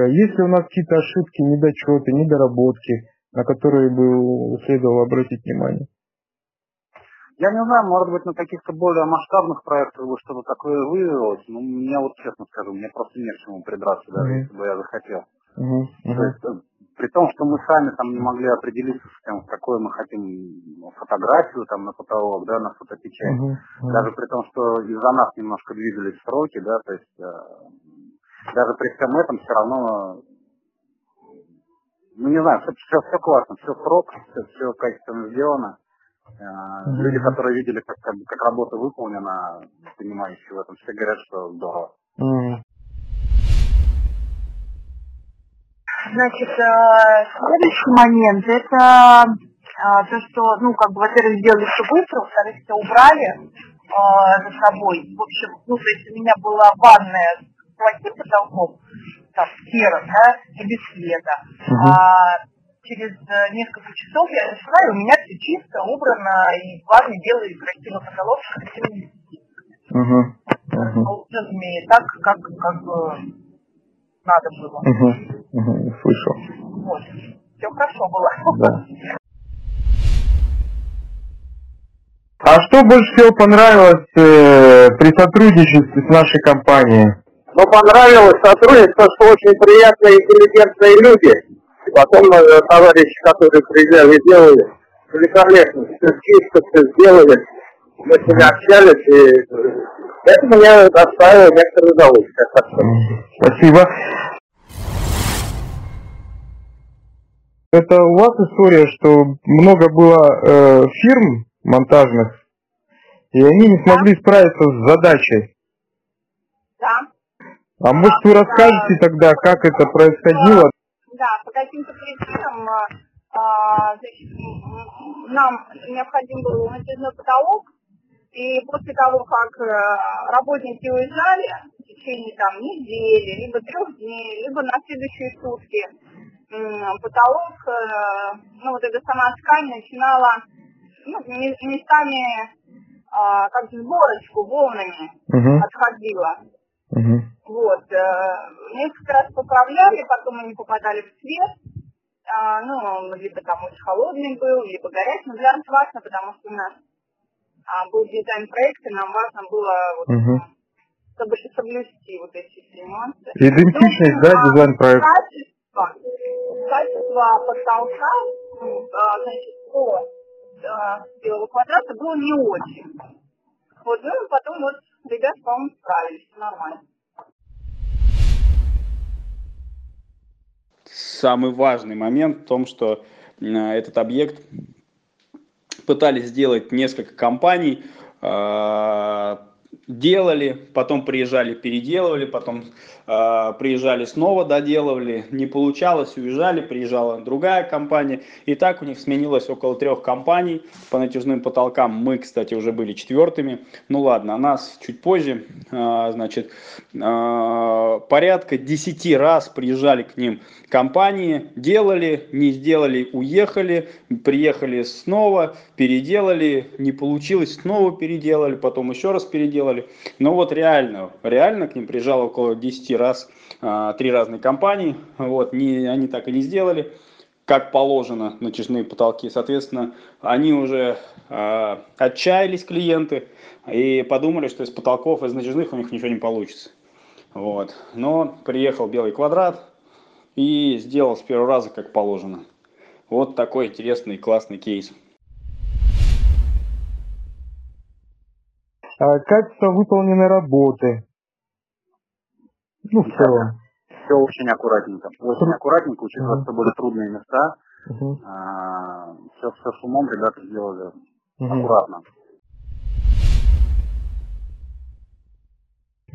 Есть ли у нас какие-то ошибки, недочеты, недоработки, на которые бы следовало обратить внимание? Я не знаю, может быть, на каких-то более масштабных проектах бы что-то такое выявилось, но мне вот честно скажу, мне просто не к чему придраться, даже mm-hmm. если бы я захотел. Mm-hmm. Mm-hmm. То есть, э, при том, что мы сами там не могли определиться с тем, какую мы хотим фотографию там на потолок, да, на фотопечать, Mm-hmm. Mm-hmm. даже при том, что из-за нас немножко двигались сроки, да, то есть э, даже при всем этом все равно ну не знаю, все, все, все классно, все срок, все, все качественно сделано. Э, Люди, которые видели, как, как, как работа выполнена, понимающие в этом, все говорят, что здорово. Мгм. Значит, э, следующий момент это э, то, что, ну, как бы, во-первых, сделали все быстро, во-вторых, все убрали э, за собой. В общем, ну, то есть у меня была ванная с плохим потолком, там, серым, да, и без света. Мгм. А через э, несколько часов я и у меня все чисто, убрано, и ванной белый красивый потолок с красивыми Мгм. Мгм. полотнами, так, как, как бы надо было. Мгм. Мгм. Слышал. Вот. Все хорошо было. Да. А что больше всего понравилось э, при сотрудничестве с нашей компанией? Но понравилось сотрудничество, что очень приятные, интеллигентные люди. И потом э, товарищи, которые приезжали, делали великолепно, все чисто, все сделали. Мы с ними общались, и э, это мне доставило некоторое удовольствие. Спасибо. Это у вас история, что много было э, фирм монтажных, и они не смогли справиться с задачей. А может вы расскажете тогда, как это происходило? Да, по каким-то причинам а, значит, нам необходим был натяжной потолок, и после того, как э, работники уезжали, в течение там недели, либо трех дней, либо на следующие сутки, потолок, э, ну вот эта сама ткань начинала ну, ме- местами а, как сборочку волнами Мгм, отходила. мгм, Вот. э, Несколько раз поправляли, потом они попадали в цвет. А, ну, либо там очень холодный был, либо горячий. Но для нас важно, потому что у нас а, был дизайн проекта, нам важно было вот, Мгм. чтобы соблюсти вот эти все нюансы. Идентичность, да, а, дизайн проекта? Качество, качество потолка, ну, а, значит, по а, белого квадрата было не очень. Вот, ну, потом вот ребята, по-моему, справились, нормально. Самый важный момент в том, что э, этот объект пытались сделать несколько компаний, э, делали, потом приезжали, переделывали, потом э, приезжали снова, доделывали, не получалось, уезжали, приезжала другая компания, и так у них сменилось около трех компаний. По натяжным потолкам, мы, кстати, уже были четвертыми, ну ладно, а нас чуть позже, э, значит, э, порядка 10 раз приезжали к ним компании, делали, не сделали, уехали, приехали снова, переделали, не получилось, снова переделали, потом еще раз переделали. Но вот реально, реально к ним приезжало около 10 раз, а, три разные компании, вот, не, они так и не сделали, как положено, натяжные потолки. Соответственно, они уже а, отчаялись клиенты и подумали, что из потолков, из натяжных у них ничего не получится. Вот. Но приехал белый квадрат и сделал с первого раза как положено. Вот такой интересный классный кейс. Качество выполненной работы. Ну, в целом. Все очень аккуратненько. Очень аккуратненько, учитывая, что были трудные места. Все, все с умом ребята сделали мгм. аккуратно.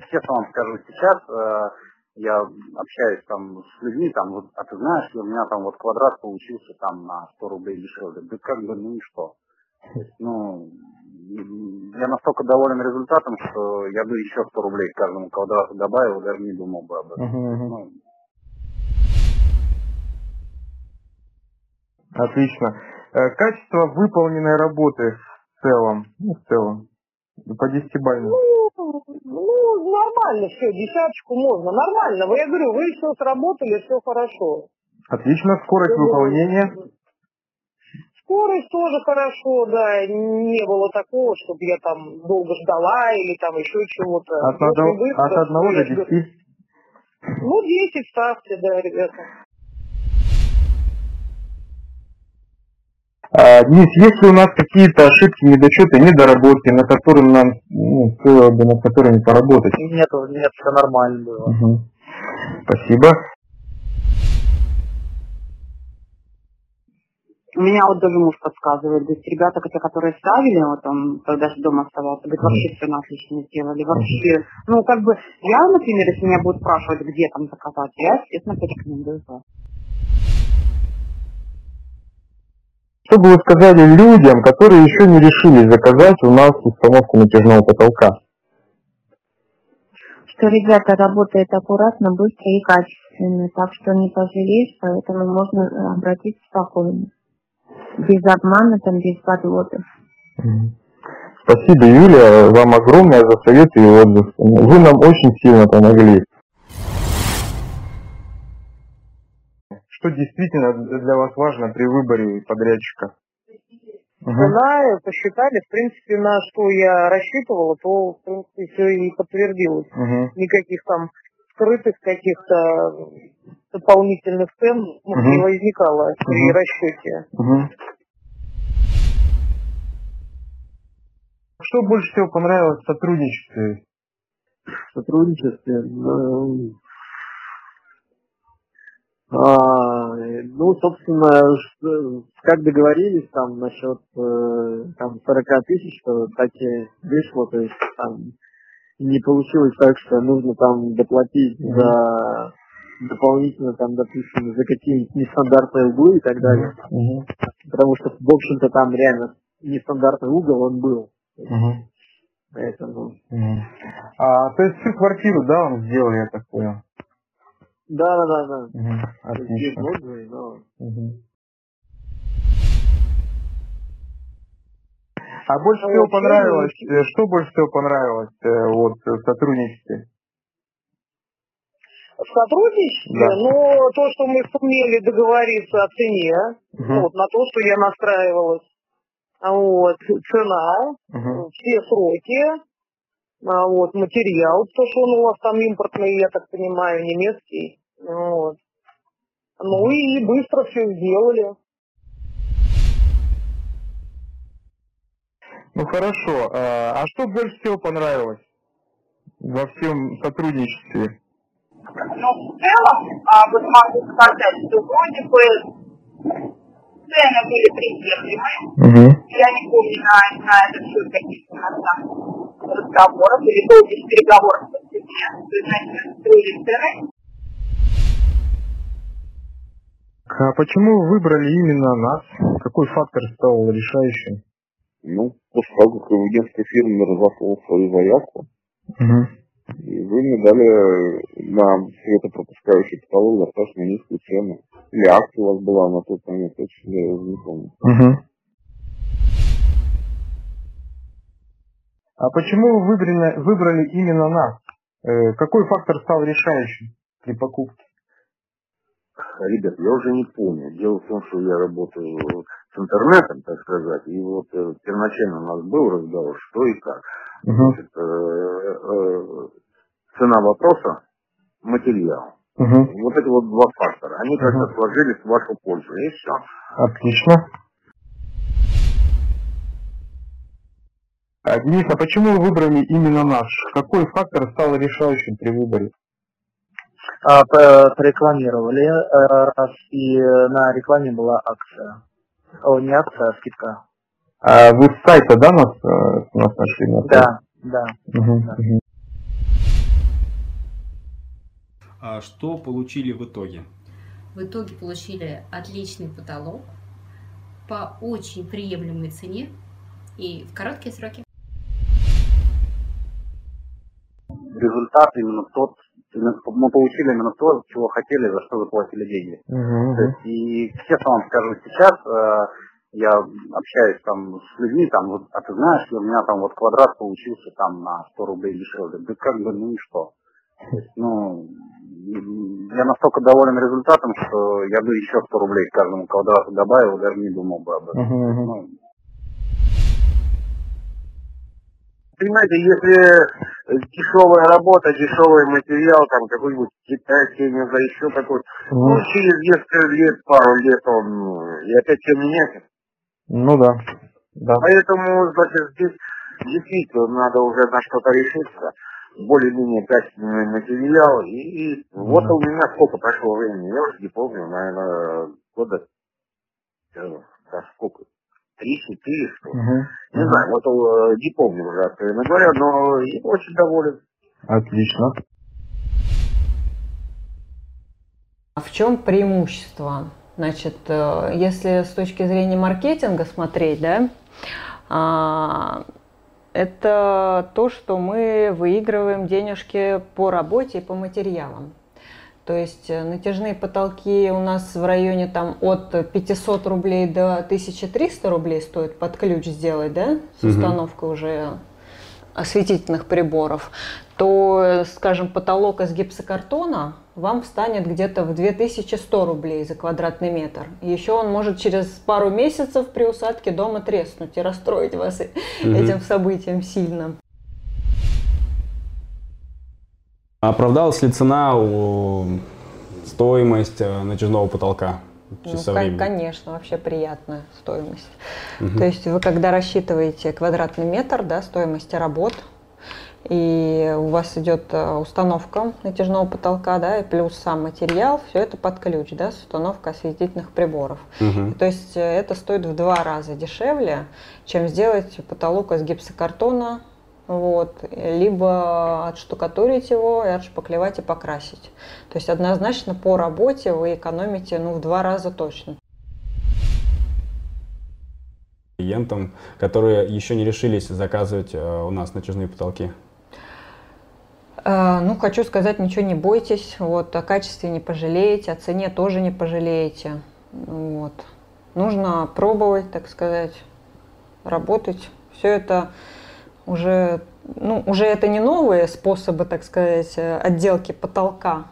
Честно вам скажу, сейчас э, я общаюсь там с людьми, там, вот, а ты знаешь, у меня там вот квадрат получился там на 100 рублей дешевле. Да как бы, ну и что? Ну, я настолько доволен результатом, что я бы еще 100 рублей к каждому квадрату добавил, даже не думал бы об этом. Ну, Отлично. Э, Качество выполненной работы в целом. Ну, в целом. По десятибалльному. Ну, Ну, нормально все, десяточку можно. Нормально. Вы, я говорю, вы все сработали, все хорошо. Отлично, скорость выполнения. Скорость тоже хорошо, да. Не было такого, чтобы я там долго ждала или там еще чего-то. От, одного- быстро, от одного до десяти. Ну, 10 ставьте, да, ребята. А, Денис, есть ли у нас какие-то ошибки, недочеты, недоработки, на которые нам ну, стоило бы над которыми поработать? Нет, нет, все нормально было. Мгм. Спасибо. У меня вот даже муж подсказывает, то есть ребята, те, которые ставили, вот он когда же дома оставался, говорит, вообще все на отлично сделали, вообще. Ну, как бы, я, например, если меня будут спрашивать, где там заказать, я, естественно, порекомендую вас. Что бы вы сказали людям, которые еще не решили заказать у нас установку натяжного потолка? что ребята работают аккуратно, быстро и качественно, так что не пожалеешь, поэтому можно э, обратиться спокойно. Без обмана, там, без подводов. Мгм. Спасибо, Юлия, вам огромное за советы и отзыв. Вы нам очень сильно помогли. Что действительно для вас важно при выборе подрядчика? Цена, посчитали, в принципе, на что я рассчитывала, то, в принципе, все и подтвердилось. Мгм. Никаких там скрытых каких-то дополнительных цен ну, Мгм. не возникало при Мгм. расчете. Мгм. Что больше всего понравилось в сотрудничестве? В сотрудничестве, ну, а, ну, собственно, как договорились там насчет э, там 40 тысяч, что так и вышло, то есть там не получилось так, что нужно там доплатить Мгм. за дополнительно там, допустим, за какие-нибудь нестандартные углы и так далее. Мгм. Потому что, в общем-то, там реально нестандартный угол он был. Мгм. Поэтому. Мгм. А, то есть всю квартиру, да, вам сделали, я так понял? Да, да, да, да. Мгм. То есть Отлично. отзывы, но Мгм. А больше всего понравилось, э, что больше всего понравилось э, вот в сотрудничестве? В сотрудничестве, Да. но то, что мы сумели договориться о цене, Мгм. вот, на то, что я настраивалась, вот, цена, Мгм. все сроки, а вот, материал, то, что он у вас там импортный, я так понимаю, немецкий, вот. Ну и быстро все сделали. Ну хорошо, э, а что больше всего понравилось во всем сотрудничестве? Но в целом, а, вот могу сказать, что вроде бы цены были приемлемы. Угу. Я не помню на, на этот счет каких-то у нас там разговоров или долгих переговоров по цене. То есть, значит, строили цены. А почему вы выбрали именно нас? Какой фактор стал решающим? Ну, после того, как агентская фирма разослала свою заявку, Угу. и вы мне дали на светопропускающий потолок достаточно низкую цену. Или акция у вас была на тот момент, точно я не помню. Угу. А почему вы выбрали, выбрали именно нас? Э, какой фактор стал решающим при покупке? Ребят, я уже не помню. Дело в том, что я работаю с интернетом, так сказать, и вот э, первоначально у нас был разговор, что и как. Угу. Значит, э, э, цена вопроса, материал. Угу. Вот эти вот два фактора. Они как-то Мгм. сложились в вашу пользу, и все. Отлично. А, Денис, а почему вы выбрали именно нас? Какой фактор стал решающим при выборе? А, прорекламировали, э, раз, и на рекламе была акция. О, не акция, а скидка. А вы с сайта, да, нас, э, нас нашли? на? Да, да. Мгм, Да. А что получили в итоге? В итоге получили отличный потолок по очень приемлемой цене и в короткие сроки. Результат именно тот, мы получили именно то, чего хотели, за что заплатили деньги. Мгм, То есть, и честно вам скажу, сейчас э, я общаюсь там с людьми, там, вот, а ты знаешь, у меня там вот квадрат получился там на 100 рублей дешевле. Да как бы, ну и что? Ну, я настолько доволен результатом, что я бы еще 100 рублей к каждому квадрату добавил, даже не думал бы об этом. Мгм. Ну, Понимаете, если дешевая работа, дешевый материал, там какой-нибудь китайский, не знаю, еще какой ну, Мгм. через несколько лет, пару лет он и опять все меняется. Ну да. Да. Поэтому, значит, здесь действительно надо уже на что-то решиться. Более-менее качественный материал. И, и вот у меня сколько прошло времени, я уже не помню, наверное, года э, да, сколько? Три-четыре, что ли. Мгм. Не знаю, вот э, не помню уже, откровенно говоря, но я очень доволен. Отлично. А в чем преимущество? Значит, э, если с точки зрения маркетинга смотреть, да, а, это то, что мы выигрываем денежки по работе и по материалам. То есть э, натяжные потолки у нас в районе там от 500 рублей до 1300 рублей стоит под ключ сделать, да, с установкой уже осветительных приборов, то, скажем, потолок из гипсокартона вам встанет где-то в 2100 рублей за квадратный метр. Еще он может через пару месяцев при усадке дома треснуть и расстроить вас Мгм. этим событием сильно. Оправдалась ли цена, у- стоимость э, натяжного потолка Ну, временем? конечно, вообще приятная стоимость. Мгм. То есть вы когда рассчитываете квадратный метр да, стоимости работ, и у вас идет э, установка натяжного потолка, да, и плюс сам материал, все это под ключ, да, с установкой осветительных приборов. Мгм. То есть э, это стоит в два раза дешевле, чем сделать потолок из гипсокартона, вот, либо отштукатурить его и отшпаклевать и покрасить. То есть однозначно по работе вы экономите ну, в два раза точно. клиентам, которые еще не решились заказывать э, у нас натяжные потолки? Э, Ну, хочу сказать, ничего не бойтесь, вот, о качестве не пожалеете, о цене тоже не пожалеете. Вот. Нужно пробовать, так сказать, работать. Все это уже, ну, уже это не новые способы, так сказать, э, отделки потолка.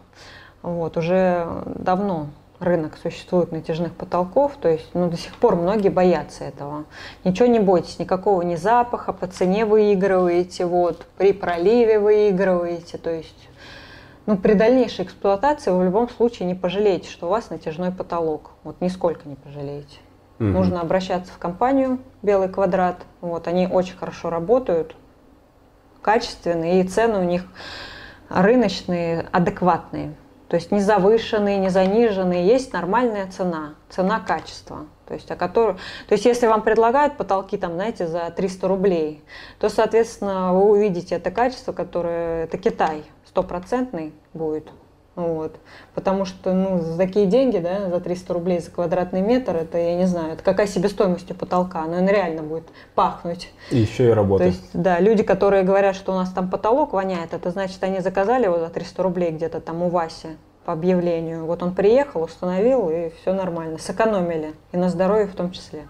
Вот, уже давно рынок существует натяжных потолков, то есть ну, до сих пор многие боятся этого. Ничего не бойтесь, никакого ни запаха, по цене выигрываете, вот, при проливе выигрываете, то есть ну, при дальнейшей эксплуатации вы в любом случае не пожалеете, что у вас натяжной потолок. Вот нисколько не пожалеете. Мгм. Нужно обращаться в компанию Белый квадрат. Вот, они очень хорошо работают, качественные, и цены у них рыночные, адекватные. То есть не завышенные, не заниженные, есть нормальная цена, цена качества. То есть, о которой, то есть если вам предлагают потолки, там, знаете, за 300 рублей, то, соответственно, вы увидите это качество, которое, это Китай, стопроцентный будет. Вот. Потому что ну, за такие деньги, да, за 300 рублей за квадратный метр, это, я не знаю, это какая себестоимость у потолка, но он реально будет пахнуть. И еще и То работа. есть, да, люди, которые говорят, что у нас там потолок воняет, это значит, они заказали его за 300 рублей где-то там у Васи по объявлению. Вот он приехал, установил, и все нормально. Сэкономили. И на здоровье в том числе.